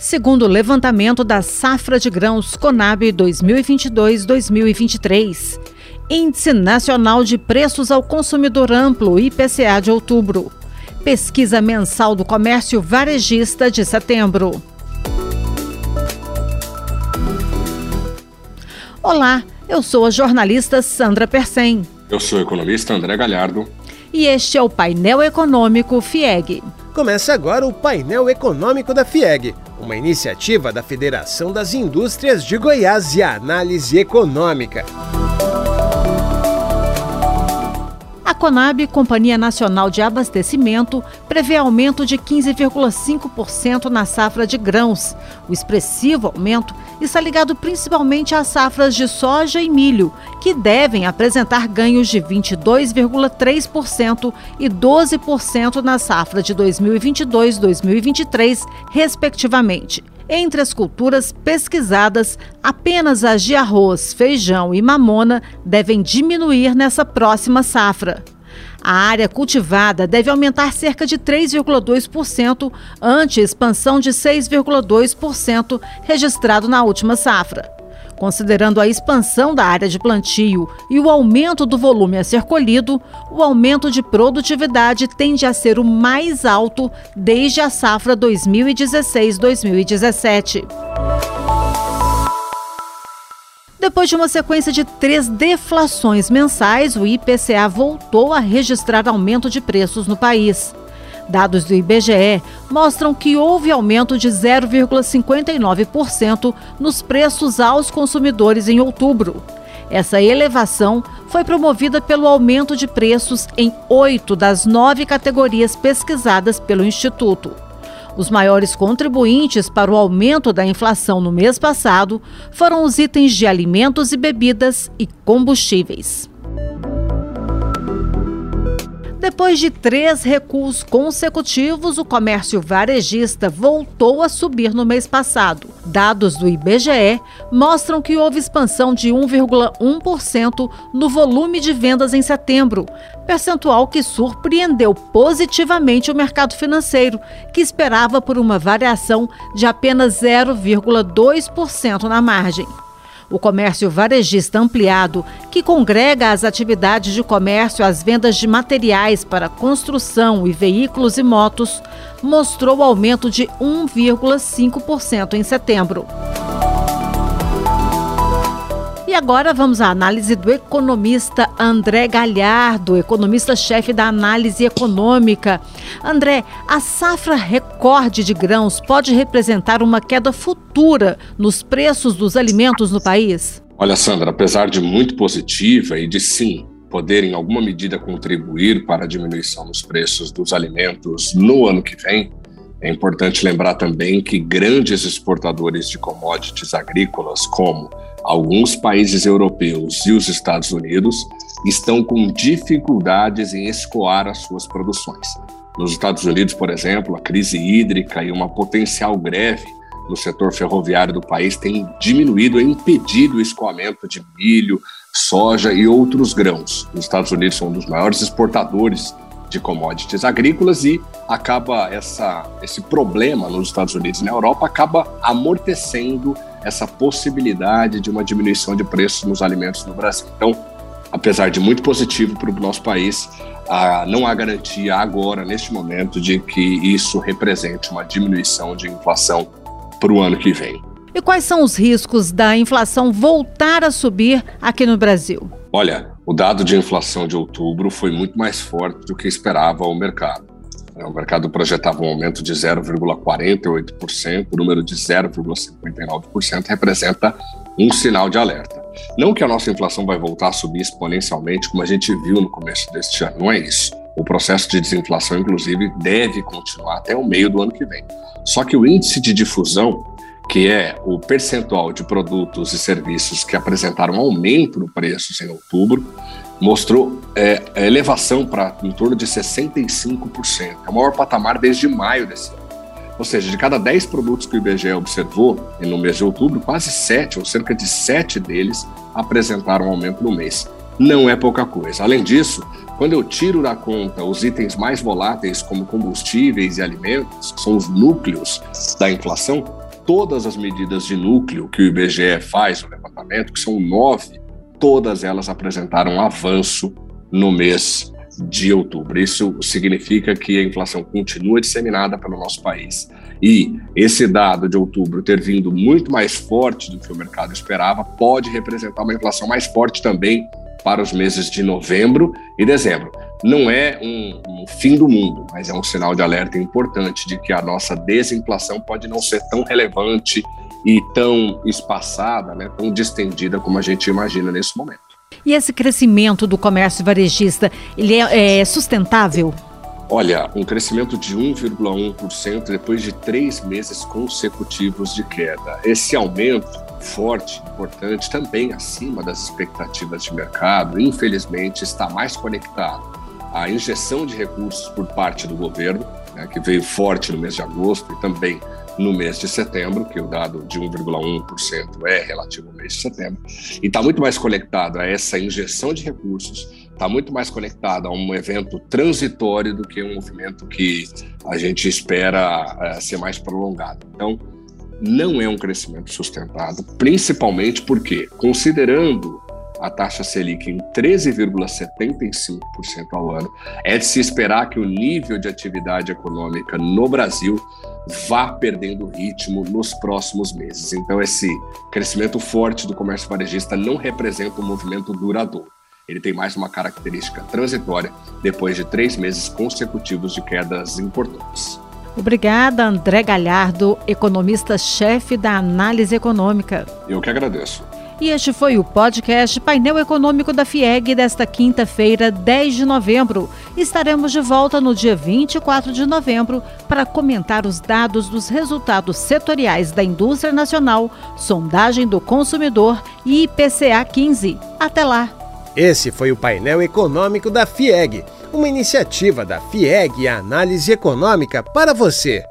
Segundo o levantamento da safra de grãos Conab 2022-2023, Índice Nacional de Preços ao Consumidor Amplo, IPCA de outubro. Pesquisa mensal do comércio varejista de setembro. Olá, eu sou a jornalista Sandra Persen. Eu sou o economista André Galhardo. E este é o painel econômico FIEG. Começa agora o painel econômico da FIEG, uma iniciativa da Federação das Indústrias de Goiás e Análise Econômica. Conab, Companhia Nacional de Abastecimento, prevê aumento de 15,5% na safra de grãos. O expressivo aumento está ligado principalmente às safras de soja e milho, que devem apresentar ganhos de 22,3% e 12% na safra de 2022-2023, respectivamente. Entre as culturas pesquisadas, apenas as de arroz, feijão e mamona devem diminuir nessa próxima safra. A área cultivada deve aumentar cerca de 3,2%, ante expansão de 6,2% registrado na última safra. Considerando a expansão da área de plantio e o aumento do volume a ser colhido, o aumento de produtividade tende a ser o mais alto desde a safra 2016-2017. Depois de uma sequência de três deflações mensais, o IPCA voltou a registrar aumento de preços no país. Dados do IBGE mostram que houve aumento de 0,59% nos preços aos consumidores em outubro. Essa elevação foi promovida pelo aumento de preços em oito das nove categorias pesquisadas pelo Instituto. Os maiores contribuintes para o aumento da inflação no mês passado foram os itens de alimentos e bebidas e combustíveis. Depois de três recuos consecutivos, o comércio varejista voltou a subir no mês passado. Dados do IBGE mostram que houve expansão de 1,1% no volume de vendas em setembro, percentual que surpreendeu positivamente o mercado financeiro, que esperava por uma variação de apenas 0,2% na margem. O comércio varejista ampliado, que congrega as atividades de comércio às vendas de materiais para construção e veículos e motos, mostrou aumento de 1,5% em setembro. E agora vamos à análise do economista André Galhardo, economista-chefe da análise econômica. André, a safra recorde de grãos pode representar uma queda futura nos preços dos alimentos no país? Olha, Sandra, apesar de muito positiva e de sim poder em alguma medida contribuir para a diminuição dos preços dos alimentos no ano que vem, é importante lembrar também que grandes exportadores de commodities agrícolas, como alguns países europeus e os Estados Unidos estão com dificuldades em escoar as suas produções. Nos Estados Unidos, por exemplo, a crise hídrica e uma potencial greve no setor ferroviário do país tem diminuído e impedido o escoamento de milho, soja e outros grãos. Os Estados Unidos são um dos maiores exportadores de commodities agrícolas e acaba essa, esse problema nos Estados Unidos e na Europa acaba amortecendo essa possibilidade de uma diminuição de preços nos alimentos no Brasil. Então, apesar de muito positivo para o nosso país, ah, não há garantia agora, neste momento, de que isso represente uma diminuição de inflação para o ano que vem. E quais são os riscos da inflação voltar a subir aqui no Brasil? Olha, o dado de inflação de outubro foi muito mais forte do que esperava o mercado. É, o mercado projetava um aumento de 0,48%, o número de 0,59% representa um sinal de alerta. Não que a nossa inflação vai voltar a subir exponencialmente, como a gente viu no começo deste ano, não é isso. O processo de desinflação, inclusive, deve continuar até o meio do ano que vem. Só que o índice de difusão, que é o percentual de produtos e serviços que apresentaram aumento no preço em outubro, mostrou é, elevação para em torno de 65%. É o maior patamar desde maio desse ano. Ou seja, de cada 10 produtos que o IBGE observou no mês de outubro, quase 7, ou cerca de 7 deles, apresentaram aumento no mês. Não é pouca coisa. Além disso, Quando eu tiro da conta os itens mais voláteis, como combustíveis e alimentos, que são os núcleos da inflação, todas as medidas de núcleo que o IBGE faz no levantamento, que são nove, todas elas apresentaram avanço no mês de outubro. Isso significa que a inflação continua disseminada pelo nosso país. E esse dado de outubro ter vindo muito mais forte do que o mercado esperava pode representar uma inflação mais forte também para os meses de novembro e dezembro. Não é um, um, fim do mundo, mas é um sinal de alerta importante de que a nossa desinflação pode não ser tão relevante e tão espaçada, né, tão distendida como a gente imagina nesse momento. E esse crescimento do comércio varejista, ele é, é sustentável? Olha, um crescimento de 1,1% depois de três meses consecutivos de queda. Esse aumento forte, importante, também acima das expectativas de mercado, infelizmente está mais conectado à injeção de recursos por parte do governo, né, que veio forte no mês de agosto e também no mês de setembro, que o dado de 1,1% é relativo ao mês de setembro, e está muito mais conectado a essa injeção de recursos, está muito mais conectado a um evento transitório do que um movimento que a gente espera é, ser mais prolongado. Então, não é um crescimento sustentado, principalmente porque, considerando a taxa Selic em 13,75% ao ano, é de se esperar que o nível de atividade econômica no Brasil vá perdendo ritmo nos próximos meses. Então, esse crescimento forte do comércio varejista não representa um movimento duradouro. Ele tem mais uma característica transitória depois de três meses consecutivos de quedas importantes. Obrigada, André Galhardo, economista-chefe da Análise Econômica. Eu que agradeço. E este foi o podcast Painel Econômico da FIEG desta quinta-feira, 10 de novembro. Estaremos de volta no dia 24 de novembro para comentar os dados dos resultados setoriais da indústria nacional, sondagem do consumidor e IPCA 15. Até lá! Esse foi o painel econômico da FIEG, uma iniciativa da FIEG Análise Econômica para você.